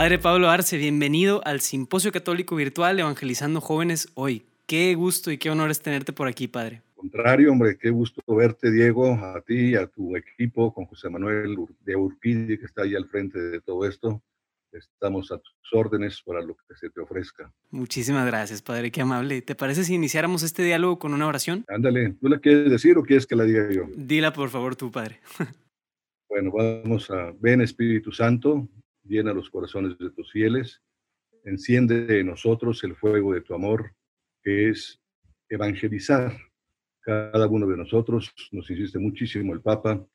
Padre Pablo Arce, bienvenido al Simposio Católico Virtual Evangelizando Jóvenes hoy. Qué gusto y qué honor es tenerte por aquí, Padre. Contrario, hombre, qué gusto verte, Diego, a ti, a tu equipo, con José Manuel de Urquidi, que está ahí al frente de todo esto. Estamos a tus órdenes para lo que se te ofrezca. Muchísimas gracias, Padre, qué amable. ¿Te parece si iniciáramos este diálogo con una oración? Ándale, ¿tú la quieres decir o quieres que la diga yo? Dila, por favor, tú, Padre. bueno, vamos a, ven Espíritu Santo, llena los corazones de tus fieles, enciende en nosotros el fuego de tu amor, que es evangelizar. Cada uno de nosotros, nos insiste muchísimo el Papa,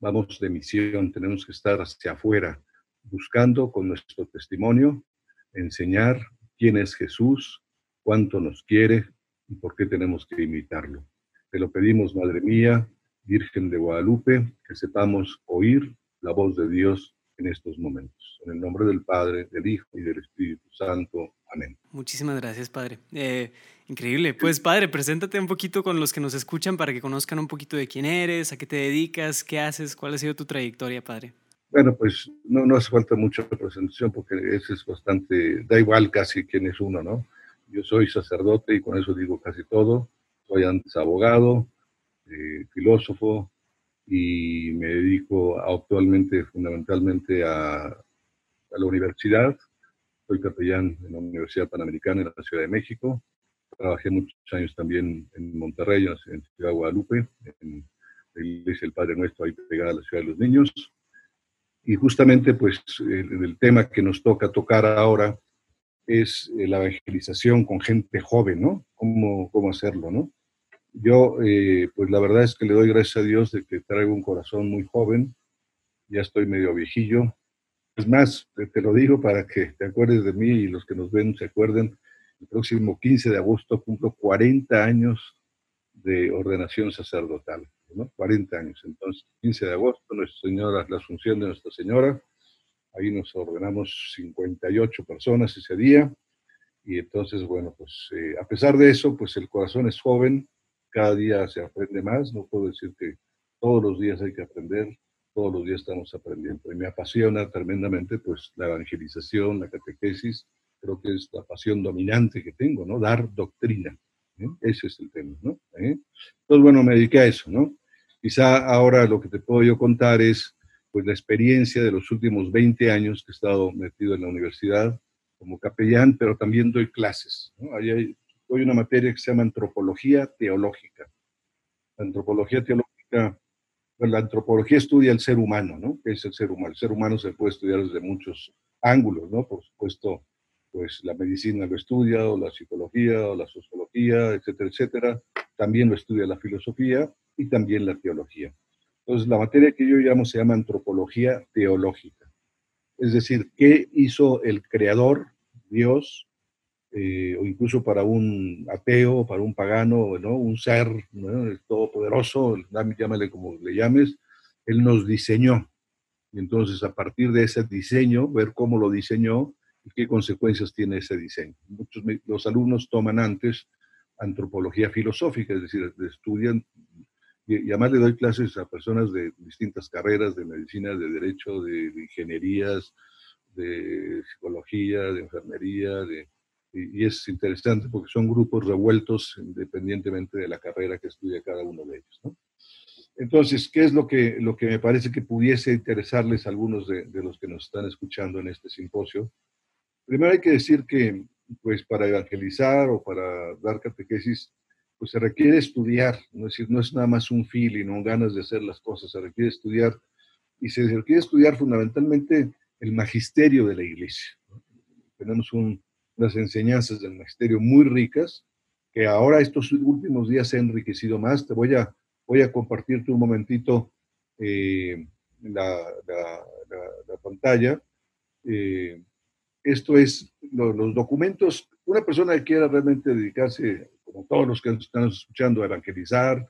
vamos de misión, tenemos que estar hacia afuera, buscando con nuestro testimonio enseñar quién es Jesús, cuánto nos quiere y por qué tenemos que imitarlo. Te lo pedimos, Madre mía, Virgen de Guadalupe, que sepamos oír la voz de Dios en estos momentos. En el nombre del Padre, del Hijo y del Espíritu Santo. Amén. Muchísimas gracias, Padre. Eh, increíble. Pues, Padre, preséntate un poquito con los que nos escuchan para que conozcan un poquito de quién eres, a qué te dedicas, qué haces, cuál ha sido tu trayectoria, Padre. Bueno, pues no, no hace falta mucha presentación porque ese es bastante, da igual casi quién es uno, ¿no? Yo soy sacerdote y con eso digo casi todo. Soy antes abogado, eh, filósofo y me dedico actualmente fundamentalmente a, a, la universidad. Soy capellán en la Universidad Panamericana en la Ciudad de México. Trabajé muchos años también en Monterrey, en Ciudad Guadalupe, en la iglesia del Padre Nuestro, ahí pegada a la Ciudad de los Niños y justamente, pues, el, el, tema que nos toca tocar ahora es eh, la evangelización con gente joven, ¿no? ¿Cómo, cómo hacerlo, no? Yo, eh, pues, la verdad es que le doy gracias a Dios de que traigo un corazón muy joven, ya estoy medio viejillo. Es más, te, lo digo para que te acuerdes de mí y los que nos ven se acuerden, el próximo 15 de agosto cumplo 40 años de ordenación sacerdotal. 40 años. Entonces, 15 de agosto, Nuestra Señora, la Asunción de Nuestra Señora, ahí nos ordenamos 58 personas ese día. Y entonces, bueno, pues eh, a pesar de eso, pues el corazón es joven, cada día se aprende más, no puedo decir que todos los días hay que aprender, todos los días estamos aprendiendo. Y me apasiona tremendamente, pues, la evangelización, la catequesis, creo que es la pasión dominante que tengo, ¿no? Dar doctrina. ¿eh? Ese es el tema, ¿no? ¿Eh? Entonces, bueno, me dediqué a eso, ¿no? Quizá ahora lo que te puedo yo contar es pues la experiencia de los últimos 20 años que he estado metido en la universidad como capellán, pero también doy clases. ¿no? Ahí hay, doy una materia que se llama antropología teológica. La antropología teológica, pues la antropología estudia el ser humano, ¿no? ¿Qué es el ser humano? El ser humano se puede estudiar desde muchos ángulos, ¿no? Por supuesto, pues la medicina lo estudia, o la psicología, o la sociología, etcétera, etcétera. También lo estudia la filosofía y también la teología. Entonces, la materia que yo llamo se llama antropología teológica. Es decir, ¿qué hizo el creador, Dios, eh, o incluso para un ateo, para un pagano, ¿no? un ser ¿no? el todopoderoso, como le llames, Él nos diseñó. Y entonces, a partir de ese diseño, ver cómo lo diseñó y qué consecuencias tiene ese diseño. Muchos, los alumnos toman antes antropología filosófica, es decir, estudian y, además le doy clases a personas de distintas carreras, de medicina, de derecho, de, de ingenierías, de psicología, de enfermería, de, y, es interesante porque son grupos revueltos independientemente de la carrera que estudia cada uno de ellos. ¿no? Entonces, ¿qué es lo que, lo que me parece que pudiese interesarles a algunos de, de, los que nos están escuchando en este simposio? Primero hay que decir que, pues, para evangelizar o para dar catequesis, pues se requiere estudiar, ¿no? es decir, no es nada más un feeling o ganas de hacer las cosas, se requiere estudiar y se requiere estudiar fundamentalmente el magisterio de la iglesia. ¿no? Tenemos un, unas enseñanzas del magisterio muy ricas que ahora estos últimos días se han enriquecido más. Te voy a, voy a compartirte un momentito eh, la, la, la, la, pantalla. Eh, esto es lo, los documentos. Una persona que quiera realmente dedicarse como todos los que están escuchando, a evangelizar,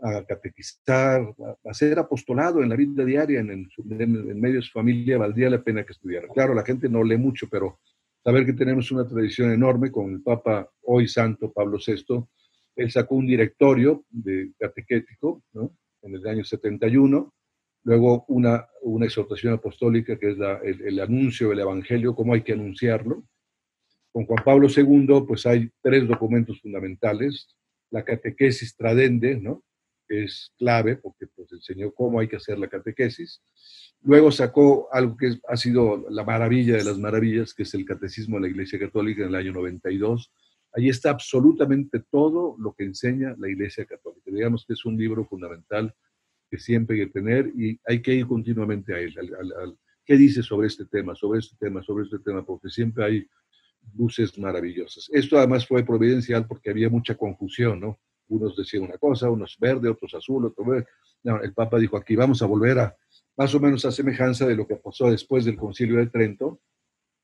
a catequizar, a, hacer apostolado en la vida diaria, en, en, en, medio de su familia, valdría la pena que estudiara. Claro, la gente no lee mucho, pero saber que tenemos una tradición enorme con el Papa hoy Santo Pablo VI, él sacó un directorio de catequético ¿no? en el año 71 luego una, una exhortación apostólica, que es el, el, anuncio del Evangelio, cómo hay que anunciarlo. Con Juan Pablo II, pues hay tres documentos fundamentales. La catequesis tradende, ¿no? Es clave porque pues, enseñó cómo hay que hacer la catequesis. Luego sacó algo que ha sido la maravilla de las maravillas, que es el Catecismo de la Iglesia Católica en el año 92. Allí está absolutamente todo lo que enseña la Iglesia Católica. Digamos que es un libro fundamental que siempre hay que tener y hay que ir continuamente a él. ¿Qué dice sobre este tema, sobre este tema, sobre este tema? Porque siempre hay luces maravillosas. Esto además fue providencial porque había mucha confusión, ¿no? Unos decían una cosa, unos verde, otros azul, otros verde. No, el Papa dijo aquí, vamos a volver a más o menos a semejanza de lo que pasó después del Concilio de Trento,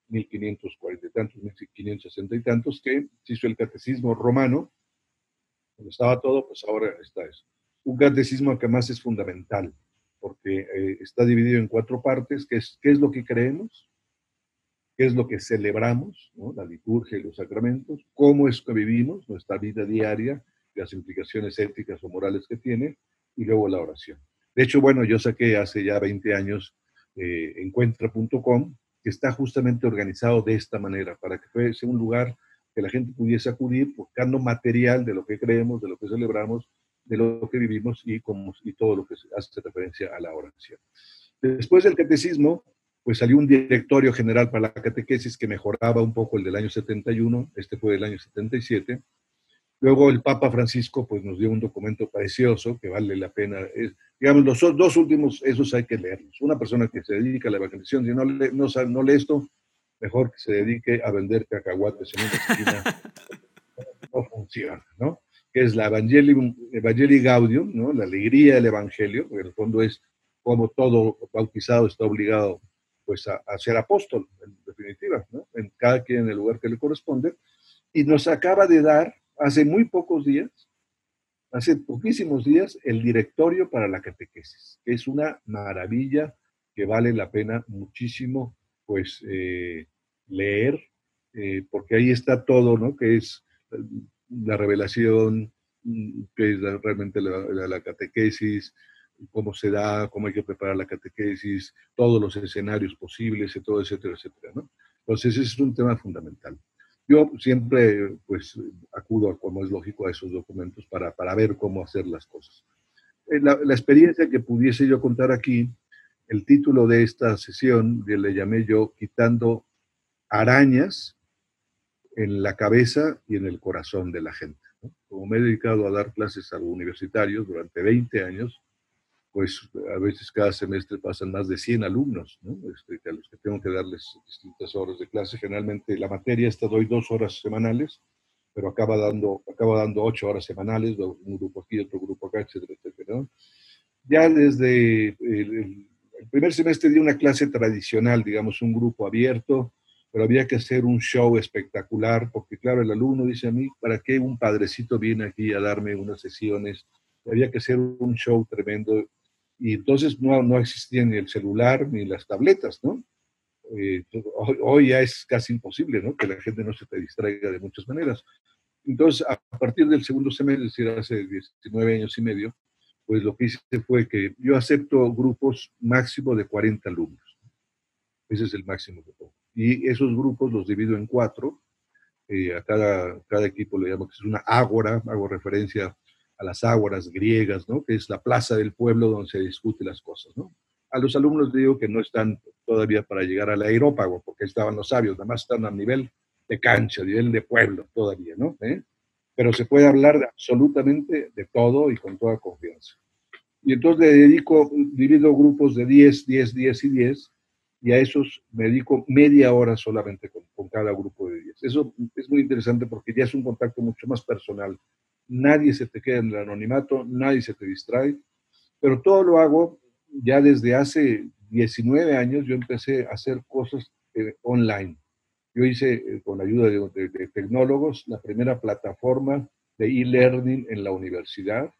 1540 y tantos, 1560 y tantos, que se hizo el catecismo romano, donde estaba todo, pues ahora está eso. Un catecismo que más es fundamental, porque eh, está dividido en cuatro partes, que es qué es lo que creemos, qué es lo que celebramos, la liturgia y los sacramentos, cómo es que vivimos nuestra vida diaria, las implicaciones éticas o morales que tiene, y luego la oración. De hecho, bueno, yo saqué hace ya 20 años eh, encuentra.com, que está justamente organizado de esta manera, para que fuese un lugar que la gente pudiese acudir buscando material de lo que creemos, de lo que celebramos, de lo que vivimos y, todo lo que hace referencia a la oración. Después del catecismo, pues salió un directorio general para la catequesis que mejoraba un poco el del año 71, este fue del año 77, Luego el Papa Francisco pues, nos dio un documento precioso que vale la pena. digamos, los dos últimos, esos hay que leerlos. Una persona que se dedica a la evangelización, si no lee, no, no lee esto, mejor que se dedique a vender cacahuates en una esquina. no funciona, ¿no? Que es la Evangelii, Evangelii Gaudium, ¿no? La alegría del Evangelio, que en el fondo es como todo bautizado está obligado pues a, a ser apóstol, en definitiva, ¿no? En cada quien en el lugar que le corresponde. Y nos acaba de dar hace muy pocos días, hace poquísimos días, el directorio para la catequesis, que es una maravilla que vale la pena muchísimo, pues, eh, leer, eh, porque ahí está todo, ¿no? Que es la revelación, que es realmente la, catequesis, cómo se da, cómo hay que preparar la catequesis, todos los escenarios posibles, etcétera, etcétera, ¿no? Entonces, ese es un tema fundamental. Yo siempre pues acudo, como es lógico, a esos documentos para, para ver cómo hacer las cosas. Eh, la, la, experiencia que pudiese yo contar aquí, el título de esta sesión le llamé yo Quitando arañas en la cabeza y en el corazón de la gente. Como me he dedicado a dar clases a universitarios durante 20 años, pues a veces cada semestre pasan más de 100 alumnos, ¿no? Este, a los que tengo que darles distintas horas de clase. Generalmente la materia esta doy dos horas semanales, pero acaba dando, acaba dando ocho horas semanales, un grupo aquí, otro grupo acá, etcétera, etcétera. Ya desde el, el primer semestre di una clase tradicional, digamos, un grupo abierto, pero había que hacer un show espectacular, porque claro, el alumno dice a mí, ¿para qué un padrecito viene aquí a darme unas sesiones? Había que hacer un show tremendo y entonces no, no existía ni el celular ni las tabletas, ¿no? Eh, hoy, ya es casi imposible, ¿no? Que la gente no se te distraiga de muchas maneras. Entonces, a partir del segundo semestre, es decir, hace 19 años y medio, pues lo que hice fue que yo acepto grupos máximo de 40 alumnos. Ese es el máximo que pongo. Y esos grupos los divido en cuatro. Eh, a cada, cada equipo le llamo que es una ágora, hago referencia a las ágoras griegas, ¿no? que es la plaza del pueblo donde se discuten las cosas. ¿no? A los alumnos digo que no están todavía para llegar al aerópago, porque estaban los sabios, nada más están a nivel de cancha, a nivel de pueblo todavía, ¿no? ¿Eh? Pero se puede hablar de absolutamente de todo y con toda confianza. Y entonces le dedico, divido grupos de 10, 10, 10 y 10, y a esos me dedico media hora solamente con, con cada grupo de 10. Eso es muy interesante porque ya es un contacto mucho más personal nadie se te queda en el anonimato, nadie se te distrae, pero todo lo hago ya desde hace 19 años, yo empecé a hacer cosas eh, online. Yo hice, eh, con la ayuda de, tecnólogos, la primera plataforma de e-learning en la universidad.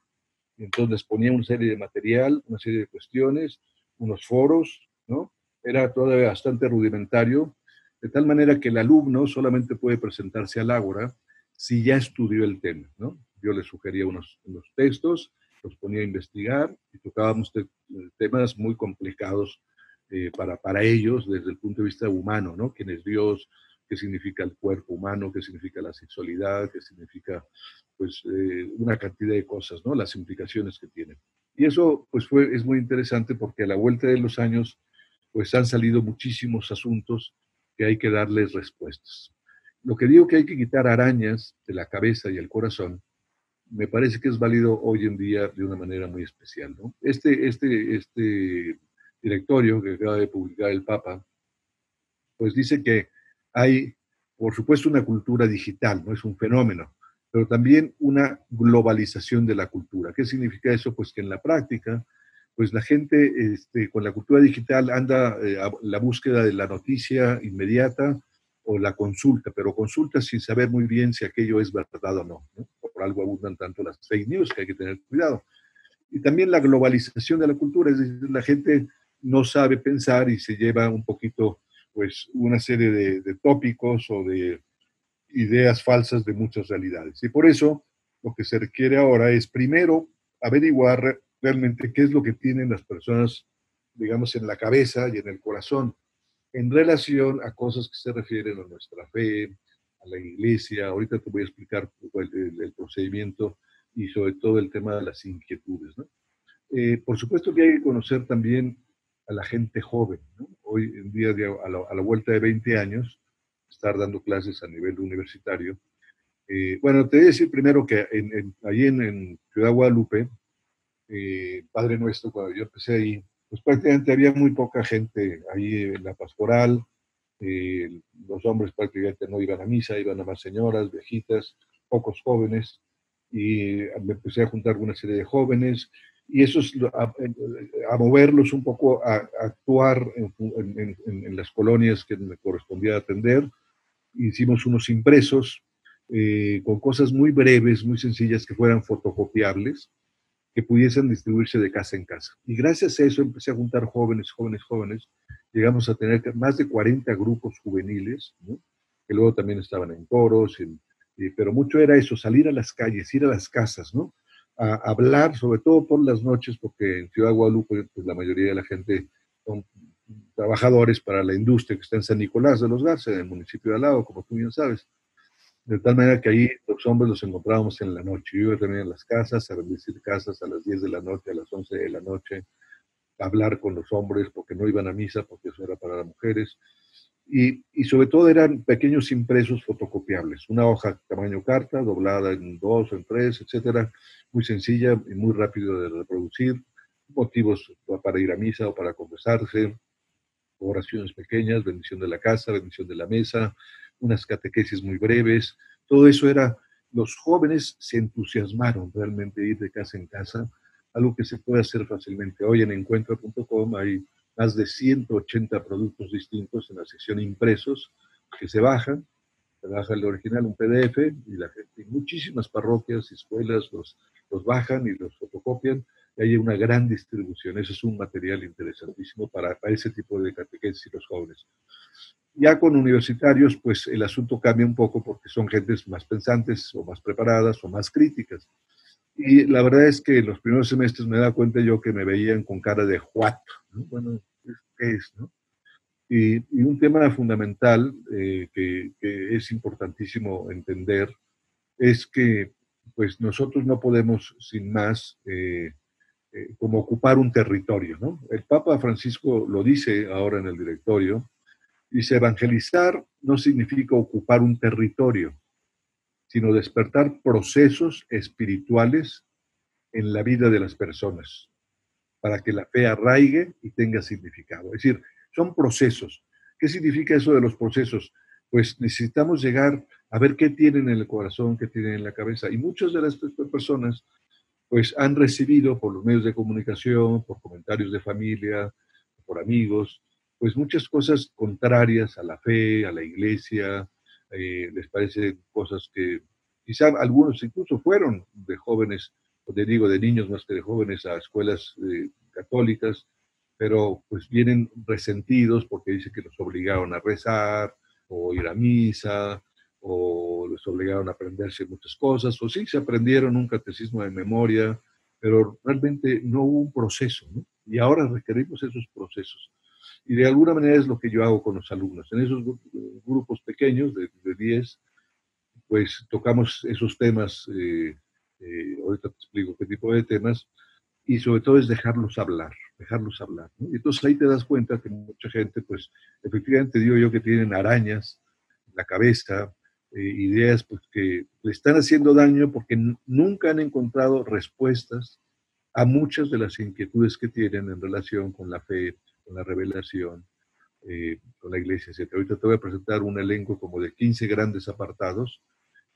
Entonces ponía una serie de material, una serie de cuestiones, unos foros, ¿no? Era todavía bastante rudimentario, de tal manera que el alumno solamente puede presentarse al Ágora si ya estudió el tema, ¿no? yo le sugería unos, unos textos los ponía a investigar y tocábamos temas muy complicados eh, para, para ellos desde el punto de vista humano, ¿no? ¿Quién es Dios? ¿Qué significa el cuerpo humano? ¿Qué significa la sexualidad? ¿Qué significa, pues, eh, una cantidad de cosas, ¿no? Las implicaciones que tienen. Y eso, pues, fue, es muy interesante porque a la vuelta de los años, pues, han salido muchísimos asuntos que hay que darles respuestas. Lo que digo que hay que quitar arañas de la cabeza y el corazón, me parece que es válido hoy en día de una manera muy especial. Este, este, este directorio que acaba de publicar el Papa, pues dice que hay, por supuesto, una cultura digital, no es un fenómeno, pero también una globalización de la cultura. ¿Qué significa eso? Pues que en la práctica, pues la gente este, con la cultura digital anda eh, a la búsqueda de la noticia inmediata o la consulta, pero consulta sin saber muy bien si aquello es verdad o no. Por algo abundan tanto las fake news que hay que tener cuidado. Y también la globalización de la cultura, es decir, la gente no sabe pensar y se lleva un poquito, pues, una serie de, de tópicos o de ideas falsas de muchas realidades. Y por eso lo que se requiere ahora es primero averiguar realmente qué es lo que tienen las personas, digamos, en la cabeza y en el corazón en relación a cosas que se refieren a nuestra fe, a la iglesia. Ahorita te voy a explicar el, procedimiento y sobre todo el tema de las inquietudes. Eh, por supuesto que hay que conocer también a la gente joven. Hoy en día, a la, vuelta de 20 años, estar dando clases a nivel universitario. Eh, bueno, te voy a decir primero que en, ahí en, Ciudad Guadalupe, eh, Padre Nuestro, cuando yo empecé ahí, pues prácticamente había muy poca gente ahí en la pastoral. los hombres prácticamente no iban a misa, iban a más señoras, viejitas, pocos jóvenes. Y me empecé a juntar una serie de jóvenes y eso es a, moverlos un poco a, actuar en, las colonias que me correspondía atender. Hicimos unos impresos eh, con cosas muy breves, muy sencillas, que fueran fotocopiables, que pudiesen distribuirse de casa en casa. Y gracias a eso empecé a juntar jóvenes, jóvenes, jóvenes. Llegamos a tener más de 40 grupos juveniles, que luego también estaban en coros, pero mucho era eso, salir a las calles, ir a las casas, ¿no? a hablar, sobre todo por las noches, porque en Ciudad Guadalupe pues, la mayoría de la gente son trabajadores para la industria que está en San Nicolás de los Garza, en el municipio de al lado, como tú bien sabes. De tal manera que ahí los hombres los encontrábamos en la noche. Yo iba también en las casas, a bendecir casas a las 10 de la noche, a las 11 de la noche, a hablar con los hombres porque no iban a misa, porque eso era para las mujeres. Y, y, sobre todo eran pequeños impresos fotocopiables, una hoja tamaño carta, doblada en dos, en tres, etcétera, muy sencilla y muy rápido de reproducir, motivos para ir a misa o para confesarse, oraciones pequeñas, bendición de la casa, bendición de la mesa, unas catequesis muy breves, todo eso era, los jóvenes se entusiasmaron realmente ir de casa en casa, algo que se puede hacer fácilmente. Hoy en encuentro.com hay más de 180 productos distintos en la sección impresos que se bajan, se baja el original, un PDF, y la gente, muchísimas parroquias y escuelas los, los bajan y los fotocopian, y hay una gran distribución. Eso es un material interesantísimo para, para ese tipo de catequesis y los jóvenes. Ya con universitarios, pues el asunto cambia un poco porque son gentes más pensantes o más preparadas o más críticas. Y la verdad es que en los primeros semestres me da cuenta yo que me veían con cara de what, Bueno, ¿qué es, no? Y, un tema fundamental eh, que, es importantísimo entender es que pues nosotros no podemos sin más eh, eh, como ocupar un territorio. ¿no? El Papa Francisco lo dice ahora en el directorio, dice, evangelizar no significa ocupar un territorio, sino despertar procesos espirituales en la vida de las personas, para que la fe arraigue y tenga significado. Es decir, son procesos. ¿Qué significa eso de los procesos? Pues necesitamos llegar a ver qué tienen en el corazón, qué tienen en la cabeza. Y muchas de las personas pues han recibido por los medios de comunicación, por comentarios de familia, por amigos, pues muchas cosas contrarias a la fe, a la iglesia, eh, les parecen cosas que quizá algunos incluso fueron de jóvenes, o de digo, de niños más que de jóvenes a escuelas eh, católicas, pero pues vienen resentidos porque dicen que los obligaron a rezar o ir a misa o les obligaron a aprenderse muchas cosas, o sí, se aprendieron un catecismo de memoria, pero realmente no hubo un proceso. Y ahora requerimos esos procesos. Y de alguna manera es lo que yo hago con los alumnos. En esos grupos pequeños de, 10, pues tocamos esos temas, eh, eh, ahorita te explico qué tipo de temas, y sobre todo es dejarlos hablar, dejarlos hablar. Y entonces ahí te das cuenta que mucha gente, pues efectivamente digo yo que tienen arañas en la cabeza, eh, ideas pues, que le están haciendo daño porque nunca han encontrado respuestas a muchas de las inquietudes que tienen en relación con la fe, con la revelación, eh, con la iglesia, etc. Ahorita te voy a presentar un elenco como de 15 grandes apartados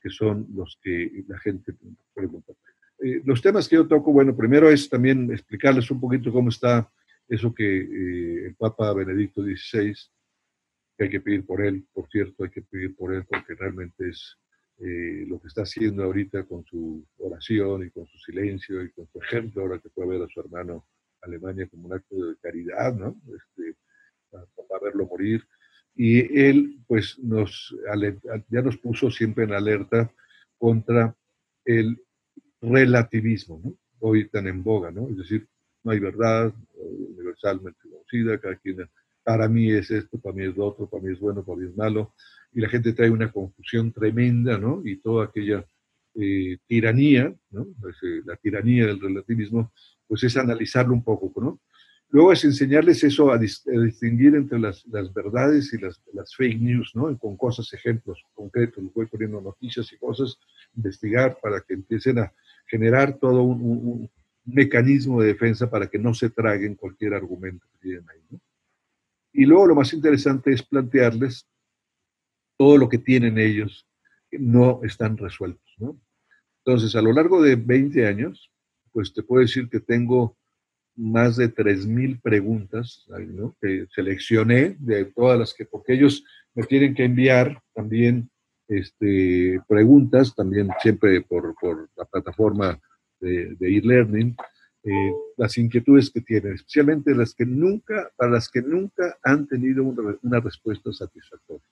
que son los que la gente pregunta. Eh, los temas que yo toco, bueno, primero es también explicarles un poquito cómo está eso que el Papa Benedicto XVI que hay que pedir por él, por cierto, hay que pedir por él porque realmente es eh, lo que está haciendo ahorita con su oración y con su silencio y con su ejemplo, ahora que puede ver a su hermano Alemania como un acto de caridad, ¿no? Este, para, verlo morir. Y él, pues, nos, ya nos puso siempre en alerta contra el relativismo, ¿no? Hoy tan en boga, ¿no? Es decir, no hay verdad universalmente conocida, cada quien para mí es esto, para mí es lo otro, para mí es bueno, para mí es malo, y la gente trae una confusión tremenda, ¿no? Y toda aquella eh, tiranía, ¿no? Pues, eh, la tiranía del relativismo, pues es analizarlo un poco, ¿no? Luego es enseñarles eso a, distinguir entre las, verdades y las, fake news, ¿no? con cosas, ejemplos concretos, voy poniendo noticias y cosas, investigar para que empiecen a generar todo un, un mecanismo de defensa para que no se traguen cualquier argumento que tienen ahí, ¿no? Y luego lo más interesante es plantearles todo lo que tienen ellos que no están resueltos. ¿no? Entonces, a lo largo de 20 años, pues te puedo decir que tengo más de 3.000 preguntas ¿no? que seleccioné de todas las que, porque ellos me tienen que enviar también este, preguntas, también siempre por, por la plataforma de, de e-learning, eh, las inquietudes que tienen, especialmente las que nunca, para las que nunca han tenido una, respuesta satisfactoria.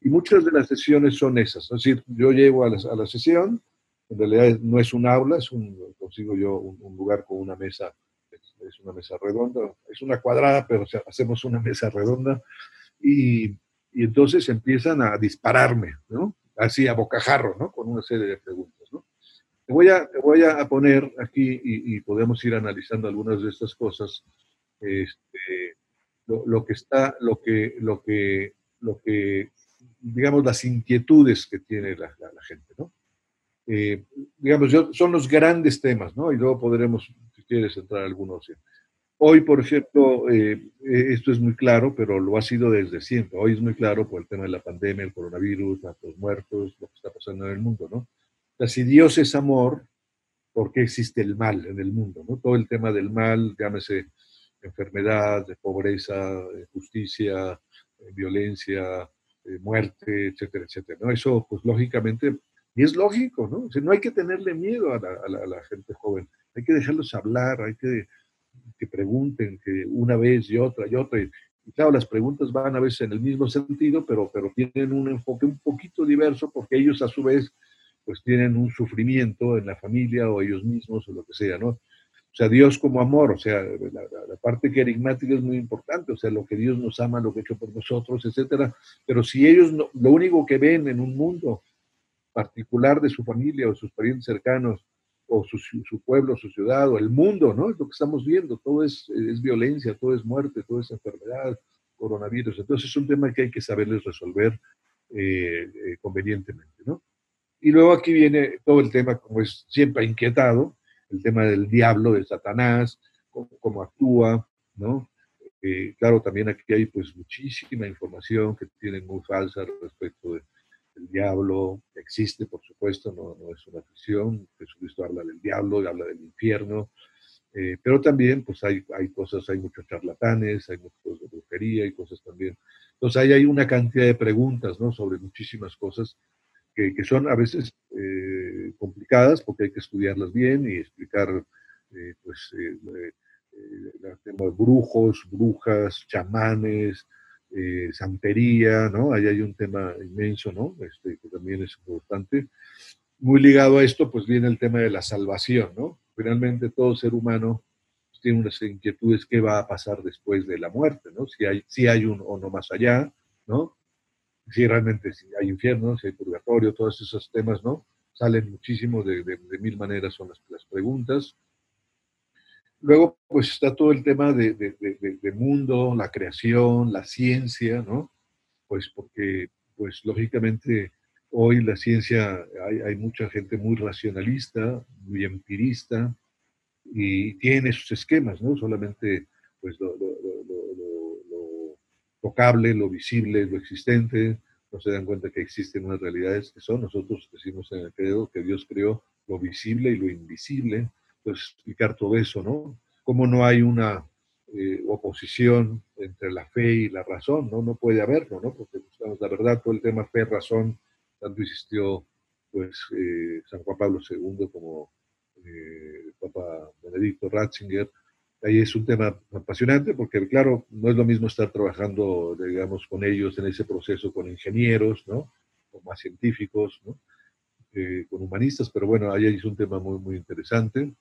Y muchas de las sesiones son esas, es decir, yo llego a la, sesión, en realidad no es un aula, es un, consigo yo un, lugar con una mesa, es, una mesa redonda, es una cuadrada, pero hacemos una mesa redonda, y, entonces empiezan a dispararme, ¿no? Así a bocajarro, ¿no? Con una serie de preguntas voy a, voy a poner aquí y, podemos ir analizando algunas de estas cosas. Este, lo, que está, lo que, lo que, lo que, digamos, las inquietudes que tiene la, gente, ¿no? Eh, digamos, yo, son los grandes temas, ¿no? Y luego podremos, si quieres, entrar a algunos. Hoy, por ejemplo, eh, esto es muy claro, pero lo ha sido desde siempre. Hoy es muy claro por el tema de la pandemia, el coronavirus, los muertos, lo que está pasando en el mundo, ¿no? si Dios es amor, ¿por qué existe el mal en el mundo? ¿no? Todo el tema del mal, llámese enfermedad, pobreza, justicia, violencia, muerte, etcétera, etcétera. ¿no? Eso, pues lógicamente, y es lógico, ¿no? O no hay que tenerle miedo a la, gente joven, hay que dejarlos hablar, hay que que pregunten que una vez y otra y otra. Y, claro, las preguntas van a veces en el mismo sentido, pero, pero tienen un enfoque un poquito diverso porque ellos a su vez pues tienen un sufrimiento en la familia o ellos mismos o lo que sea, ¿no? O sea, Dios como amor, o sea, la, parte querigmática es muy importante, o sea, lo que Dios nos ama, lo que ha hecho por nosotros, etcétera. Pero si ellos lo único que ven en un mundo particular de su familia o sus parientes cercanos, o su, su, pueblo, su ciudad, o el mundo, ¿no? Es lo que estamos viendo, todo es, es violencia, todo es muerte, todo es enfermedad, coronavirus. Entonces es un tema que hay que saberles resolver eh, eh, convenientemente, ¿no? Y luego aquí viene todo el tema, como es siempre inquietado, el tema del diablo, de Satanás, cómo, actúa, ¿no? Eh, claro, también aquí hay pues muchísima información que tiene muy falsa respecto del diablo, existe por supuesto, no, no es una ficción, Jesucristo habla del diablo, habla del infierno, eh, pero también pues hay, hay cosas, hay muchos charlatanes, hay muchos de brujería y cosas también. Entonces ahí hay una cantidad de preguntas, ¿no? Sobre muchísimas cosas que, son a veces eh, complicadas porque hay que estudiarlas bien y explicar, eh, pues, eh, el tema de brujos, brujas, chamanes, santería, ¿no? Ahí hay un tema inmenso, ¿no? Este, que también es importante. Muy ligado a esto, pues viene el tema de la salvación, ¿no? finalmente todo ser humano tiene unas inquietudes, ¿qué va a pasar después de la muerte? ¿no? Si, hay, si hay un o no más allá, ¿no? si realmente si hay infierno, si hay purgatorio, todos esos temas, ¿no? Salen muchísimo de, mil maneras, son las, las, preguntas. Luego, pues está todo el tema de, de, mundo, la creación, la ciencia, ¿no? Pues porque, pues lógicamente, hoy la ciencia, hay, hay mucha gente muy racionalista, muy empirista, y tiene sus esquemas, ¿no? Solamente, pues, lo, lo tocable, lo visible, lo existente, no se dan cuenta que existen unas realidades que son, nosotros decimos en el credo que Dios creó lo visible y lo invisible, pues explicar todo eso, ¿no? Cómo no hay una eh, oposición entre la fe y la razón, ¿no? No puede haberlo, ¿no? Porque, pues, la verdad, todo el tema fe-razón, tanto existió, pues, eh, San Juan Pablo II como eh, Papa Benedicto Ratzinger, ahí es un tema apasionante porque, claro, no es lo mismo estar trabajando, digamos, con ellos en ese proceso con ingenieros, ¿no? O más científicos, ¿no? Con humanistas, pero bueno, ahí es un tema muy, muy interesante.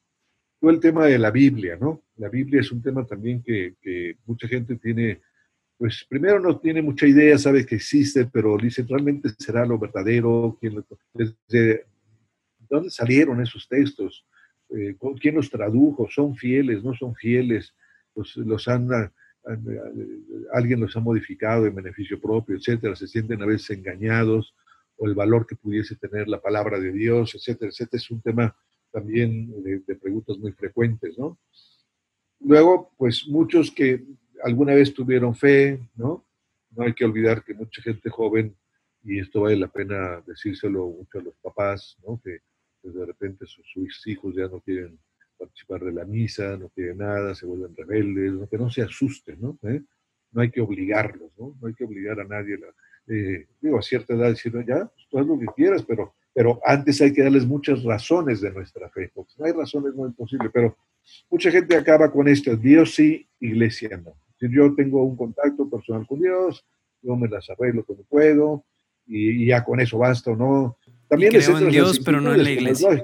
Todo el tema de la Biblia, ¿no? La Biblia es un tema también que, mucha gente tiene, pues primero no tiene mucha idea, sabe que existe, pero dice, ¿realmente será lo verdadero? ¿Quién, desde, ¿Dónde salieron esos textos? Eh, quién los tradujo, son fieles, no son fieles, los, los han, alguien los ha modificado en beneficio propio, etcétera, se sienten a veces engañados, o el valor que pudiese tener la palabra de Dios, etcétera, etcétera, es un tema también de, preguntas muy frecuentes, ¿no? Luego, pues muchos que alguna vez tuvieron fe, ¿no? No hay que olvidar que mucha gente joven, y esto vale la pena decírselo mucho a los papás, ¿no? Que pues de repente sus, hijos ya no quieren participar de la misa, no quieren nada, se vuelven rebeldes, que no se asusten, ¿no? ¿Eh? No hay que obligarlos, ¿no? No hay que obligar a nadie. Eh, digo, a cierta edad decir, ya, pues, haz lo que quieras, pero, pero antes hay que darles muchas razones de nuestra fe, porque no hay razones no es posible, pero mucha gente acaba con esto, Dios sí, iglesia no. Si yo tengo un contacto personal con Dios, yo me las arreglo como puedo, y, y ya con eso basta o no, también creo en Dios, pero no en la iglesia.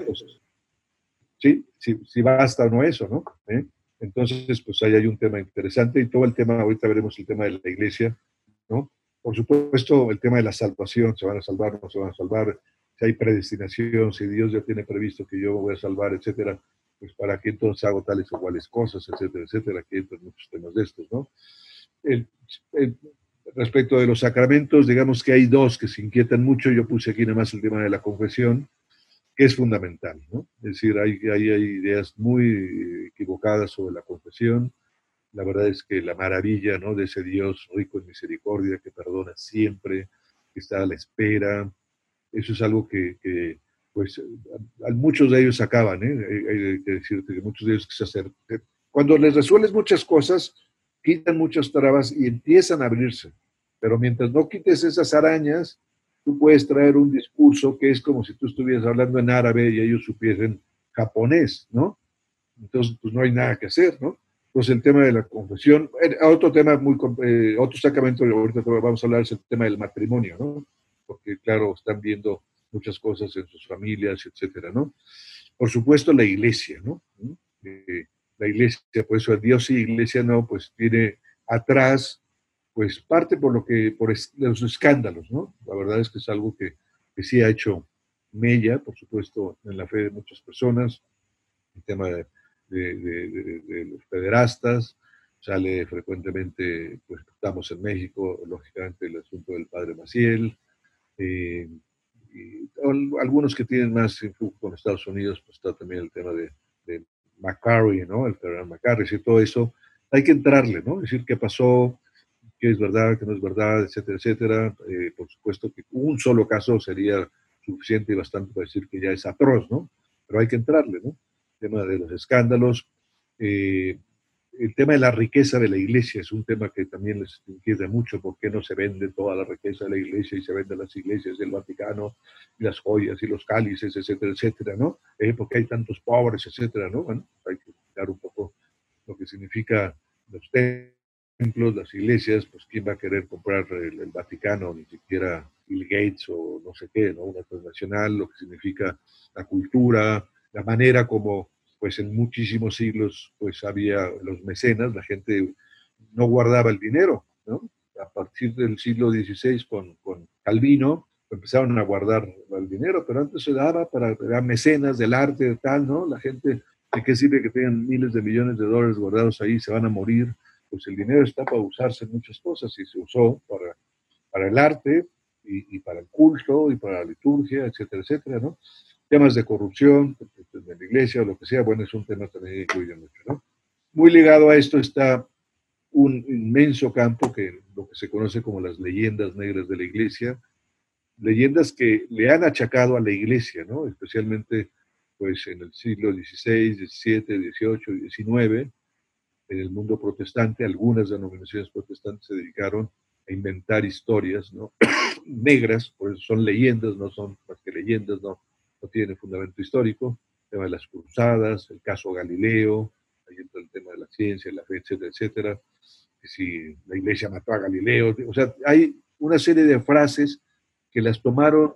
Sí, sí, sí basta o no eso, ¿no? ¿Eh? Entonces, pues ahí hay un tema interesante y todo el tema, ahorita veremos el tema de la iglesia, ¿no? Por supuesto, el tema de la salvación, se van a salvar, no se van a salvar, si hay predestinación, si Dios ya tiene previsto que yo voy a salvar, etcétera, pues para qué entonces hago tales o cuales cosas, etcétera, etcétera, que entran muchos temas de estos, ¿no? respecto de los sacramentos, digamos que hay dos que se inquietan mucho. Yo puse aquí nada más el tema de la confesión, que es fundamental. ¿no? Es decir, hay, hay, hay ideas muy equivocadas sobre la confesión. La verdad es que la maravilla ¿no? de ese Dios rico en misericordia, que perdona siempre, que está a la espera, eso es algo que, pues, a, muchos de ellos acaban. ¿eh? Hay, que decirte que muchos de ellos que se acercan. Cuando les resuelves muchas cosas, quitan muchas trabas y empiezan a abrirse. Pero mientras no quites esas arañas, tú puedes traer un discurso que es como si tú estuvieras hablando en árabe y ellos supiesen japonés, ¿no? Entonces, pues no hay nada que hacer, ¿no? Entonces, el tema de la confesión, eh, otro tema muy, eh, otro sacramento, ahorita vamos a hablar, es el tema del matrimonio, ¿no? Porque, claro, están viendo muchas cosas en sus familias, etcétera, ¿no? Por supuesto, la iglesia, ¿no? Eh, la iglesia, por eso Dios sí, iglesia no, pues tiene atrás, pues parte por lo que, por los escándalos, ¿no? La verdad es que es algo que, que sí ha hecho mella, por supuesto, en la fe de muchas personas, el tema de, de, los pederastas, sale frecuentemente, pues estamos en México, lógicamente el asunto del padre Maciel, eh, y algunos que tienen más influjo con Estados Unidos, pues está también el tema de, McCarry, ¿no? El federal McCarry, y todo eso, hay que entrarle, ¿no? Decir qué pasó, qué es verdad, qué no es verdad, etcétera, etcétera. Eh, por supuesto que un solo caso sería suficiente y bastante para decir que ya es atroz, ¿no? Pero hay que entrarle, ¿no? El tema de los escándalos. Eh, el tema de la riqueza de la iglesia es un tema que también les inquieta mucho, ¿por qué no se vende toda la riqueza de la iglesia y se venden las iglesias del Vaticano, las joyas y los cálices, etcétera, etcétera, ¿no? Eh, porque hay tantos pobres, etcétera, ¿no? Bueno, hay que explicar un poco lo que significa los templos, las iglesias, pues quién va a querer comprar el, Vaticano, ni siquiera Bill Gates o no sé qué, ¿no? Una transnacional, lo que significa la cultura, la manera como pues en muchísimos siglos pues había los mecenas, la gente no guardaba el dinero, ¿no? A partir del siglo XVI con, con Calvino empezaron a guardar el dinero, pero antes se daba para, para mecenas del arte, tal, ¿no? La gente, ¿de qué sirve que tengan miles de millones de dólares guardados ahí? Se van a morir. Pues el dinero está para usarse en muchas cosas y se usó para, para el arte y, para el culto y para la liturgia, etcétera, etcétera, ¿no? Temas de corrupción iglesia o lo que sea, bueno, es un tema también que incluye mucho, ¿no? Muy ligado a esto está un inmenso campo que lo que se conoce como las leyendas negras de la iglesia, leyendas que le han achacado a la iglesia, ¿no? Especialmente pues en el siglo XVI, XVII, XVIII, XIX, en el mundo protestante, algunas denominaciones protestantes se dedicaron a inventar historias ¿no? negras, por eso son leyendas, no son más que leyendas, no, no tienen fundamento histórico, el tema de las cruzadas, el caso Galileo, ahí entra el tema de la ciencia, la fe, etcétera, etcétera, que si la iglesia mató a Galileo, o sea, hay una serie de frases que las tomaron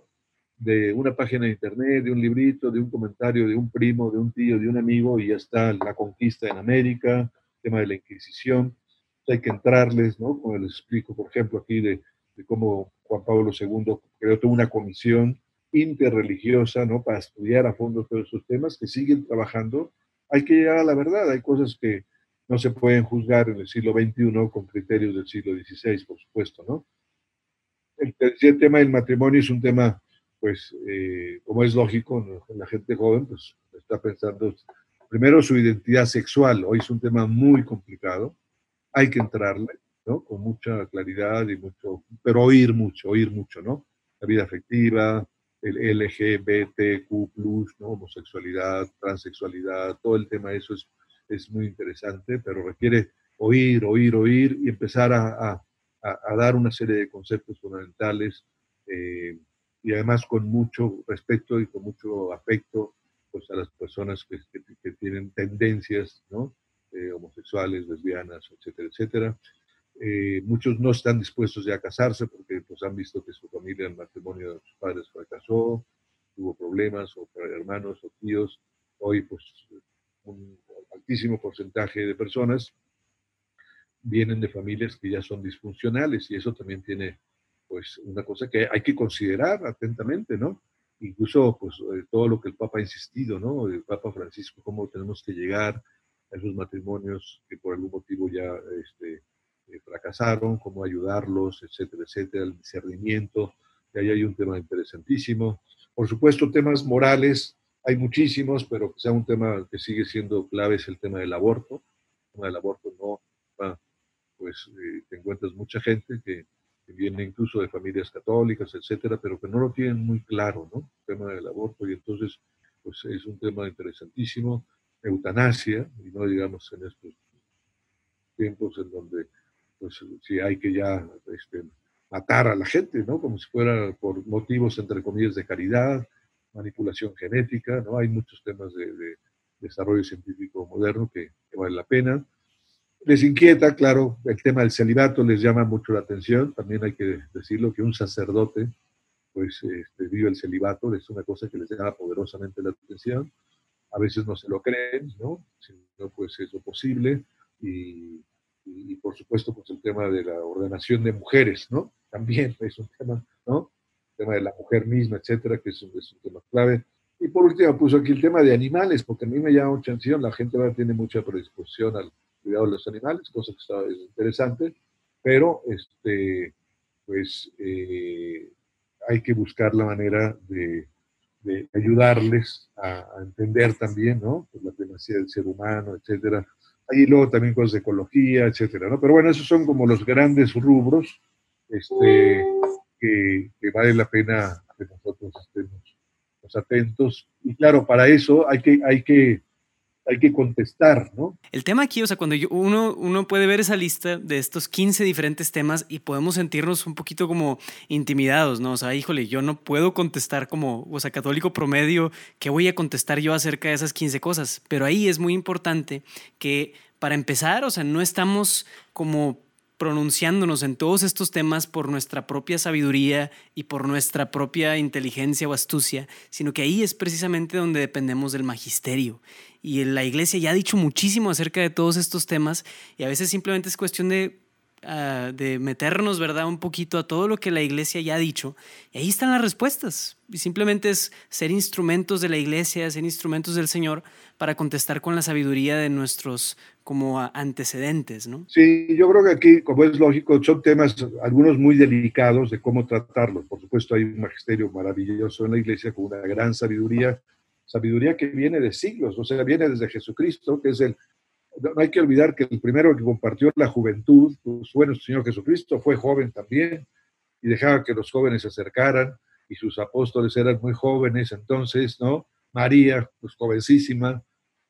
de una página de internet, de un librito, de un comentario de un primo, de un tío, de un amigo, y ya está la conquista en América, el tema de la Inquisición. Hay que entrarles, ¿no? Como les explico, por ejemplo, aquí de, de cómo Juan Pablo II creó toda una comisión interreligiosa, ¿no? Para estudiar a fondo todos esos temas que siguen trabajando. Hay que llegar a la verdad. Hay cosas que no se pueden juzgar en el siglo XXI con criterios del siglo XVI, por supuesto, ¿no? El tercer tema del matrimonio es un tema, pues, eh, como es lógico, la gente joven, pues, está pensando primero su identidad sexual. Hoy es un tema muy complicado. Hay que entrarle, ¿no? Con mucha claridad y mucho, pero oír mucho, oír mucho, ¿no? La vida afectiva, el LGBTQ+, ¿no? homosexualidad, transexualidad, todo el tema de eso es, es muy interesante, pero requiere oír, oír, oír y empezar a, a, dar una serie de conceptos fundamentales eh, y además con mucho respeto y con mucho afecto pues, a las personas que, que, tienen tendencias ¿no? Eh, homosexuales, lesbianas, etcétera, etcétera. Eh, muchos no están dispuestos ya a casarse porque pues, han visto que su familia, el matrimonio de sus padres fracasó, tuvo problemas, o hermanos o tíos. Hoy, pues, un altísimo porcentaje de personas vienen de familias que ya son disfuncionales y eso también tiene, pues, una cosa que hay que considerar atentamente, ¿no? Incluso, pues, eh, todo lo que el Papa ha insistido, ¿no? El Papa Francisco, cómo tenemos que llegar a esos matrimonios que por algún motivo ya este, eh, fracasaron, cómo ayudarlos, etcétera, etcétera, el discernimiento, que ahí hay un tema interesantísimo. Por supuesto, temas morales, hay muchísimos, pero sea un tema que sigue siendo clave es el tema del aborto. El tema del aborto no pues eh, te encuentras mucha gente que, viene incluso de familias católicas, etcétera, pero que no lo tienen muy claro, ¿no? El tema del aborto, y entonces, pues es un tema interesantísimo. Eutanasia, y no digamos en estos tiempos en donde pues si hay que ya este, matar a la gente, ¿no? Como si fuera por motivos, entre comillas, de caridad, manipulación genética, ¿no? Hay muchos temas de, desarrollo científico moderno que, vale la pena. Les inquieta, claro, el tema del celibato les llama mucho la atención, también hay que decirlo que un sacerdote, pues, este, vive el celibato, es una cosa que les llama poderosamente la atención. A veces no se lo creen, ¿no? Si no, pues es lo posible. Y y, por supuesto pues el tema de la ordenación de mujeres, ¿no? También es un tema, ¿no? El tema de la mujer misma, etcétera, que es un, tema clave. Y por último puso aquí el tema de animales, porque a mí me llama mucha atención, la gente ahora tiene mucha predisposición al cuidado de los animales, cosa que está, es interesante, pero este, pues eh, hay que buscar la manera de, ayudarles a, entender también, ¿no? Pues la primacía del ser humano, etcétera, y luego también cosas de ecología, etcétera, ¿no? Pero bueno, esos son como los grandes rubros este, que, vale la pena que nosotros estemos atentos. Y claro, para eso hay que, hay que hay que contestar, ¿no? El tema aquí, o sea, cuando uno, uno puede ver esa lista de estos 15 diferentes temas y podemos sentirnos un poquito como intimidados, ¿no? O sea, híjole, yo no puedo contestar como, o sea, católico promedio, ¿qué voy a contestar yo acerca de esas 15 cosas? Pero ahí es muy importante que, para empezar, o sea, no estamos como pronunciándonos en todos estos temas por nuestra propia sabiduría y por nuestra propia inteligencia o astucia, sino que ahí es precisamente donde dependemos del magisterio. Y la iglesia ya ha dicho muchísimo acerca de todos estos temas y a veces simplemente es cuestión de Ah, de meternos, ¿verdad? Un poquito a todo lo que la iglesia ya ha dicho. Y ahí están las respuestas. Y simplemente es ser instrumentos de la iglesia, ser instrumentos del Señor para contestar con la sabiduría de nuestros como antecedentes, ¿no? Sí, yo creo que aquí, como es lógico, son temas, algunos muy delicados de cómo tratarlos. Por supuesto, hay un magisterio maravilloso en la iglesia con una gran sabiduría, sabiduría que viene de siglos, o sea, viene desde Jesucristo, que es el no hay que olvidar que el primero que compartió la juventud pues, nuestro Señor Jesucristo, fue joven también, y dejaba que los jóvenes se acercaran, y sus apóstoles eran muy jóvenes, entonces, ¿no? María, pues jovencísima,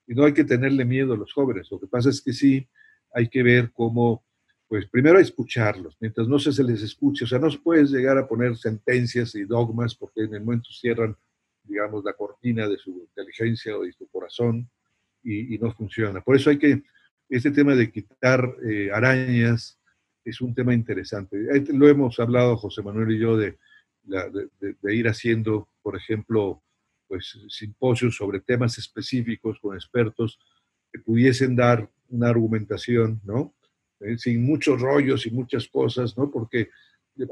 y no hay que tenerle miedo a los jóvenes, lo que pasa es que sí, hay que ver cómo, pues primero escucharlos, mientras no se, se les escuche, o sea, no se puede llegar a poner sentencias y dogmas porque en el momento cierran, digamos, la cortina de su inteligencia o de su corazón, y, no funciona. Por eso hay que, este tema de quitar eh, arañas es un tema interesante. Lo hemos hablado José Manuel y yo de, de, ir haciendo, por ejemplo, pues simposios sobre temas específicos con expertos que pudiesen dar una argumentación, ¿no? Eh, sin muchos rollos y muchas cosas, ¿no? Porque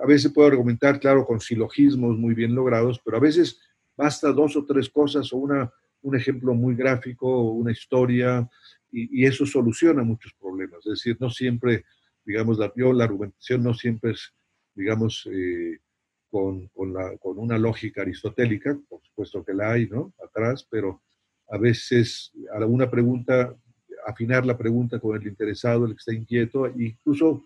a veces puedo argumentar, claro, con silogismos muy bien logrados, pero a veces basta dos o tres cosas o una un ejemplo muy gráfico, una historia, y, eso soluciona muchos problemas. Es decir, no siempre, digamos, la, la argumentación no siempre es, digamos, eh, con, con, la, con, una lógica aristotélica, por supuesto que la hay, ¿no? Atrás, pero a veces a alguna pregunta, afinar la pregunta con el interesado, el que está inquieto, incluso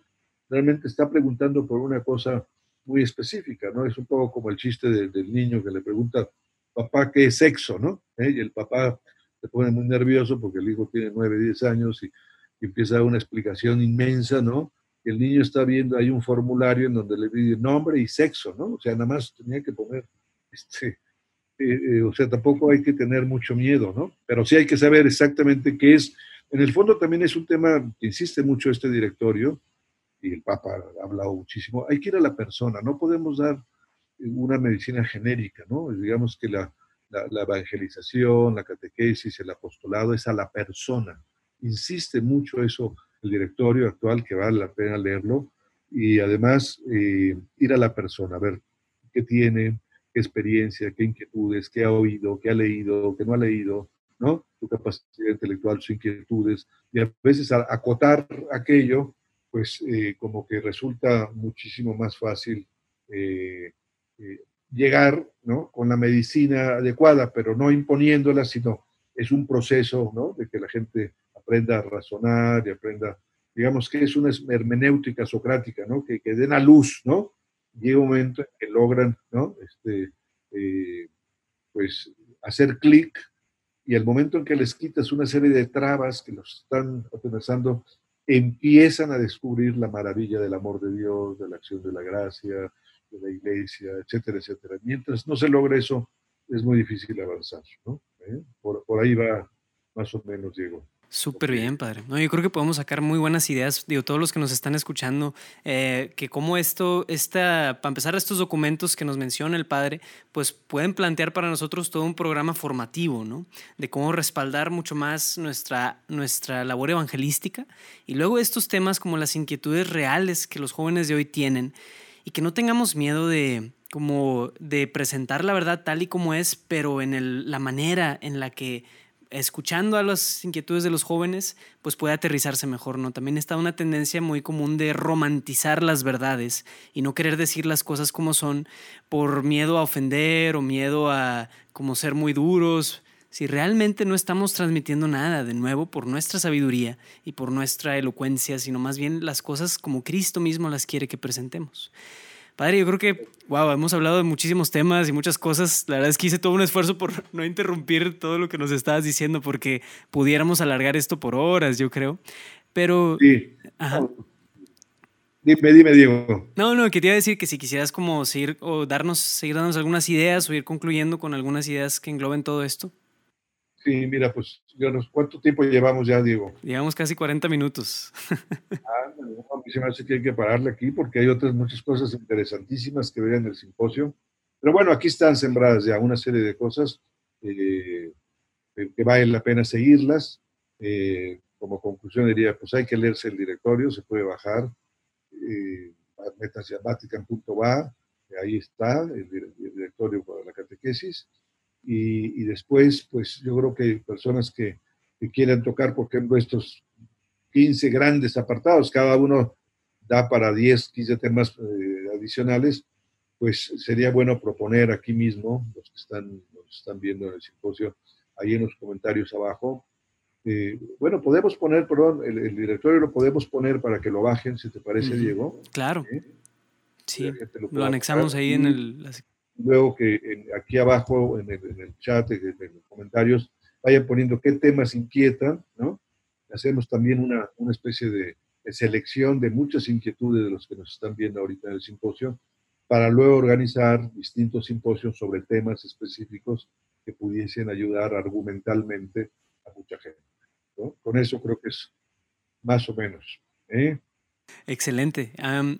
realmente está preguntando por una cosa muy específica, ¿no? Es un poco como el chiste del niño que le pregunta, papá, ¿qué es sexo? ¿no? ¿Eh? Y el papá se pone muy nervioso porque el hijo tiene 9, 10 años y, empieza a dar una explicación inmensa, ¿no? el niño está viendo, hay un formulario en donde le pide nombre y sexo, ¿no? O sea, nada más tenía que poner, este, eh, eh, o sea, tampoco hay que tener mucho miedo, ¿no? Pero sí hay que saber exactamente qué es. En el fondo también es un tema que insiste mucho este directorio, y el Papa ha hablado muchísimo, hay que ir a la persona, no podemos dar una medicina genérica, ¿no? Digamos que la, evangelización, la catequesis, el apostolado es a la persona. Insiste mucho eso el directorio actual, que vale la pena leerlo, y además eh, ir a la persona, a ver qué tiene, qué experiencia, qué inquietudes, qué ha oído, qué ha leído, qué no ha leído, ¿no? Su capacidad intelectual, sus inquietudes, y a veces acotar aquello, pues eh, como que resulta muchísimo más fácil eh, eh, llegar ¿no? con la medicina adecuada, pero no imponiéndola, sino es un proceso ¿no? de que la gente aprenda a razonar y aprenda, digamos que es una hermenéutica socrática, ¿no? que, den a luz, ¿no? llega un momento en que logran ¿no? este, eh, pues, hacer clic y al momento en que les quitas una serie de trabas que los están amenazando, empiezan a descubrir la maravilla del amor de Dios, de la acción de la gracia, de la iglesia, etcétera, etcétera. Mientras no se logre eso, es muy difícil avanzar, ¿no? ¿Eh? Por, por, ahí va más o menos, Diego. Súper bien, padre. No, yo creo que podemos sacar muy buenas ideas, digo, todos los que nos están escuchando, eh, que como esto, esta, para empezar, estos documentos que nos menciona el padre, pues pueden plantear para nosotros todo un programa formativo, ¿no? De cómo respaldar mucho más nuestra, nuestra labor evangelística y luego estos temas como las inquietudes reales que los jóvenes de hoy tienen y que no tengamos miedo de como de presentar la verdad tal y como es, pero en la manera en la que escuchando a las inquietudes de los jóvenes, pues puede aterrizarse mejor, ¿no? También está una tendencia muy común de romantizar las verdades y no querer decir las cosas como son por miedo a ofender o miedo a como ser muy duros, si realmente no estamos transmitiendo nada de nuevo por nuestra sabiduría y por nuestra elocuencia, sino más bien las cosas como Cristo mismo las quiere que presentemos. Padre, yo creo que, wow, hemos hablado de muchísimos temas y muchas cosas. La verdad es que hice todo un esfuerzo por no interrumpir todo lo que nos estabas diciendo porque pudiéramos alargar esto por horas, yo creo. Pero... Sí. Ajá. Dime, dime, Diego. No, no, quería decir que si quisieras como seguir o darnos, seguir dándonos algunas ideas o ir concluyendo con algunas ideas que engloben todo esto. Sí, mira, pues, ¿cuánto tiempo llevamos ya, Diego? Llevamos casi 40 minutos. ah, a mí se me hace que hay que pararle aquí porque hay otras muchas cosas interesantísimas que ver en el simposio. Pero bueno, aquí están sembradas ya una serie de cosas eh, que vale la pena seguirlas. Eh, como conclusión diría, pues hay que leerse el directorio, se puede bajar. Eh, vatican.va, ahí está el, directorio para la catequesis. Y, y, después, pues yo creo que personas que, que quieran tocar, por ejemplo, estos 15 grandes apartados, cada uno da para 10, 15 temas eh, adicionales, pues sería bueno proponer aquí mismo, los que están, los están viendo en el simposio, ahí en los comentarios abajo. Eh, bueno, podemos poner, perdón, el, directorio lo podemos poner para que lo bajen, si te parece, Diego. Claro. Sí, lo, anexamos ahí en el... Luego que aquí abajo, en el, chat, en, los comentarios, vayan poniendo qué temas inquietan, ¿no? Hacemos también una, una especie de, de selección de muchas inquietudes de los que nos están viendo ahorita en el simposio, para luego organizar distintos simposios sobre temas específicos que pudiesen ayudar argumentalmente a mucha gente. Con eso creo que es más o menos. ¿eh? Excelente.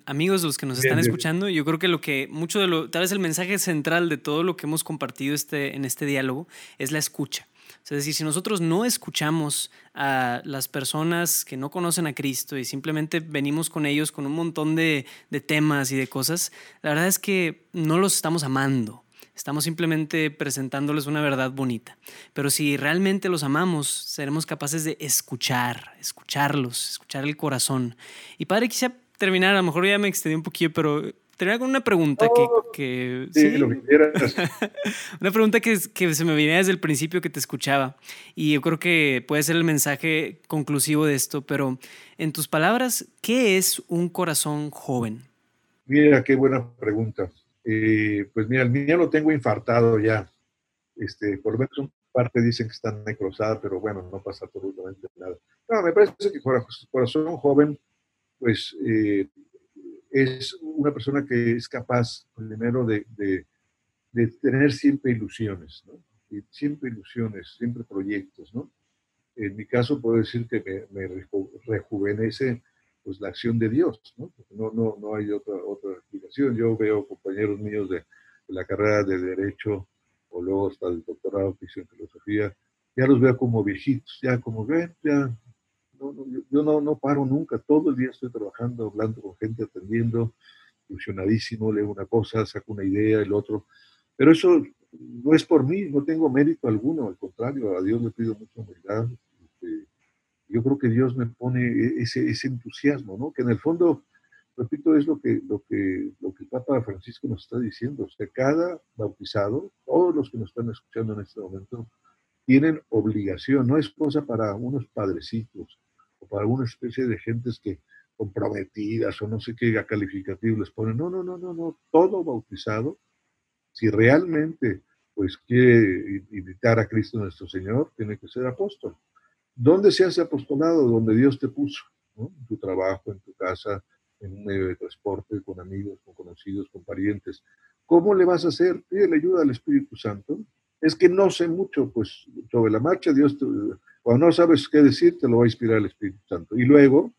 amigos, los que nos están escuchando, yo creo que lo que mucho de lo, tal vez el mensaje central de todo lo que hemos compartido este, en este diálogo es la escucha. Es decir, si nosotros no escuchamos a las personas que no conocen a Cristo y simplemente venimos con ellos con un montón de, de temas y de cosas, la verdad es que no los estamos amando. Estamos simplemente presentándoles una verdad bonita. Pero si realmente los amamos, seremos capaces de escuchar, escucharlos, escuchar el corazón. Y padre, quisiera terminar, a lo mejor ya me extendí un poquillo, pero terminar con una pregunta que... sí, lo que quieras. una pregunta que, que se me venía desde el principio que te escuchaba. Y yo creo que puede ser el mensaje conclusivo de esto, pero en tus palabras, ¿qué es un corazón joven? Mira, qué buena pregunta. Eh, pues mira, el mío lo tengo infartado ya. Este, por lo menos parte dicen que está necrosada, pero bueno, no pasa absolutamente nada. No, me parece que corazón joven, pues eh, es una persona que es capaz, primero, de, de, tener siempre ilusiones, ¿no? Siempre ilusiones, siempre proyectos, ¿no? En mi caso puedo decir que me rejuvenece pues la acción de Dios, ¿no? no, no, no hay otra, otra explicación. Yo veo compañeros míos de, la carrera de Derecho o luego hasta el doctorado que en Filosofía, ya los veo como viejitos, ya como, ven, ya, no, yo, no, no paro nunca, todo el día estoy trabajando, hablando con gente, atendiendo, ilusionadísimo, leo una cosa, saco una idea, el otro, pero eso no es por mí, no tengo mérito alguno, al contrario, a Dios le pido mucha humildad, este, yo creo que Dios me pone e-, ese, ese entusiasmo, ¿no? Que en el fondo, repito, es lo que, lo, que, lo que el Papa Francisco nos está diciendo. O sea, cada bautizado, todos los que nos están escuchando en este momento, tienen obligación, no es cosa para unos padrecitos o para una especie de gentes que comprometidas o no sé qué calificativo les ponen. No, no, no, no, no. Todo bautizado, si realmente pues quiere invitar a Cristo nuestro Señor, tiene que ser apóstol. ¿Dónde se hace apostolado? Donde Dios te puso, en tu trabajo, en tu casa, en un medio de transporte, con amigos, con conocidos, con parientes. ¿Cómo le vas a hacer? Pídele ayuda al Espíritu Santo. Es que no sé mucho, pues sobre la marcha Dios, te, cuando no sabes qué decir, te lo va a inspirar el Espíritu Santo. Y luego,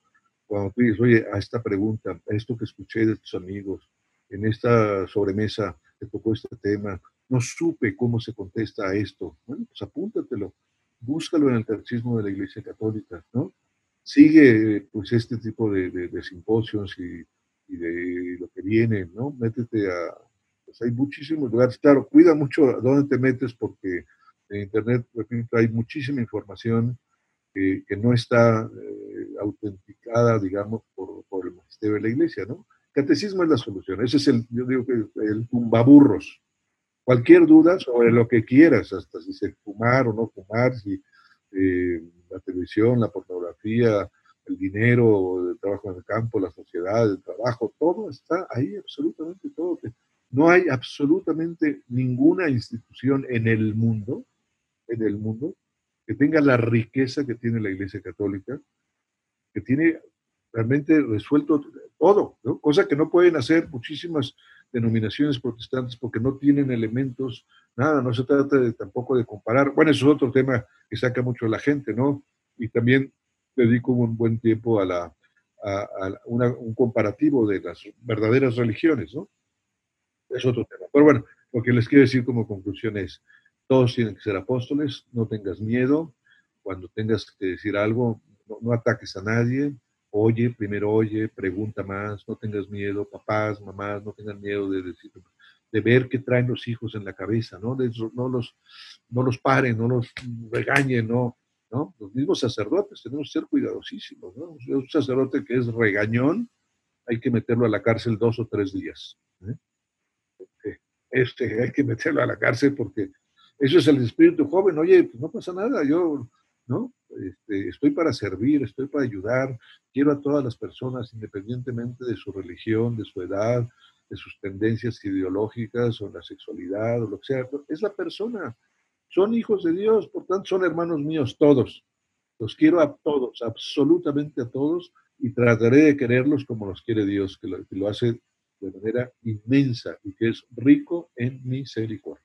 cuando tú dices, oye, a esta pregunta, a esto que escuché de tus amigos, en esta sobremesa te tocó este tema, no supe cómo se contesta a esto. Bueno, pues apúntatelo búscalo en el catecismo de la Iglesia Católica, ¿no? Sigue pues este tipo de, de, simposios y, de lo que viene, ¿no? Métete a, pues hay muchísimos lugares, claro, cuida mucho a dónde te metes porque en Internet, hay muchísima información que, que no está eh, autenticada, digamos, por, por, el magisterio de la Iglesia, ¿no? Catecismo es la solución, ese es el, yo digo que el tumbaburros, cualquier duda sobre lo que quieras, hasta si se fumar o no fumar, si eh, la televisión, la pornografía, el dinero, el trabajo en el campo, la sociedad, el trabajo, todo está ahí, absolutamente todo. No hay absolutamente ninguna institución en el mundo, en el mundo, que tenga la riqueza que tiene la Iglesia Católica, que tiene realmente resuelto todo, cosa que no pueden hacer muchísimas denominaciones protestantes porque no tienen elementos Nada, no se trata tampoco de comparar. Bueno, eso es otro tema que saca mucho a la gente, ¿no? Y también dedico un buen tiempo a, la, a, un comparativo de las verdaderas religiones, ¿no? Es otro tema. Pero bueno, lo que les quiero decir como conclusión es, todos tienen que ser apóstoles, no tengas miedo, cuando tengas que decir algo, no, ataques a nadie, oye, primero oye, pregunta más, no tengas miedo, papás, mamás, no tengan miedo de decir, de ver qué traen los hijos en la cabeza, ¿no? no, los, no los paren, no los regañen, ¿no? ¿no? Los mismos sacerdotes tenemos que ser cuidadosísimos, ¿no? Un sacerdote que es regañón, hay que meterlo a la cárcel dos o tres días. ¿eh? Este, hay que meterlo a la cárcel porque eso es el espíritu joven, oye, pues no pasa nada, yo, ¿no? Este, estoy para servir, estoy para ayudar, quiero a todas las personas, independientemente de su religión, de su edad, de sus tendencias ideológicas o la sexualidad o lo que sea, es la persona. Son hijos de Dios, por tanto son hermanos míos todos. Los quiero a todos, absolutamente a todos, y trataré de quererlos como los quiere Dios, que lo, que lo hace de manera inmensa y que es rico en misericordia.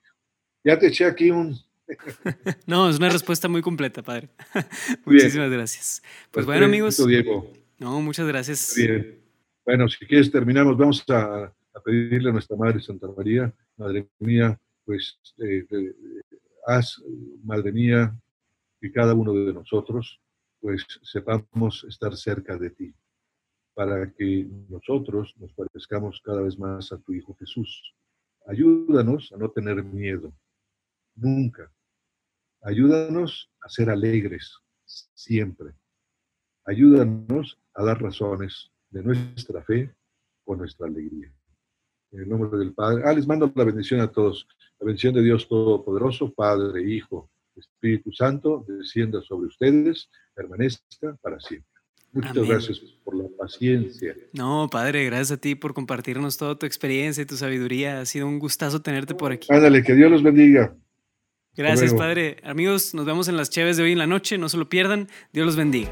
Ya te eché aquí un... no, es una respuesta muy completa, padre. Muchísimas gracias. Pues bueno, amigos. Diego. No, muchas gracias. Bien. Bueno, si quieres terminamos, vamos a, pedirle a nuestra Madre Santa María, Madre mía, pues eh, eh, haz, Madre mía, que cada uno de nosotros, pues sepamos estar cerca de ti, para que nosotros nos parezcamos cada vez más a tu Hijo Jesús. Ayúdanos a no tener miedo, nunca. Ayúdanos a ser alegres siempre. Ayúdanos a dar razones de nuestra fe con nuestra alegría. En el nombre del Padre. Ah, les mando la bendición a todos. La bendición de Dios Todopoderoso, Padre, Hijo, Espíritu Santo, descienda sobre ustedes, permanezca para siempre. Muchas gracias por la paciencia. No, Padre, gracias a ti por compartirnos toda tu experiencia y tu sabiduría. Ha sido un gustazo tenerte por aquí. Ándale, que Dios los bendiga. Gracias, Padre. Amigos, nos vemos en las chaves de hoy en la noche. No se lo pierdan. Dios los bendiga.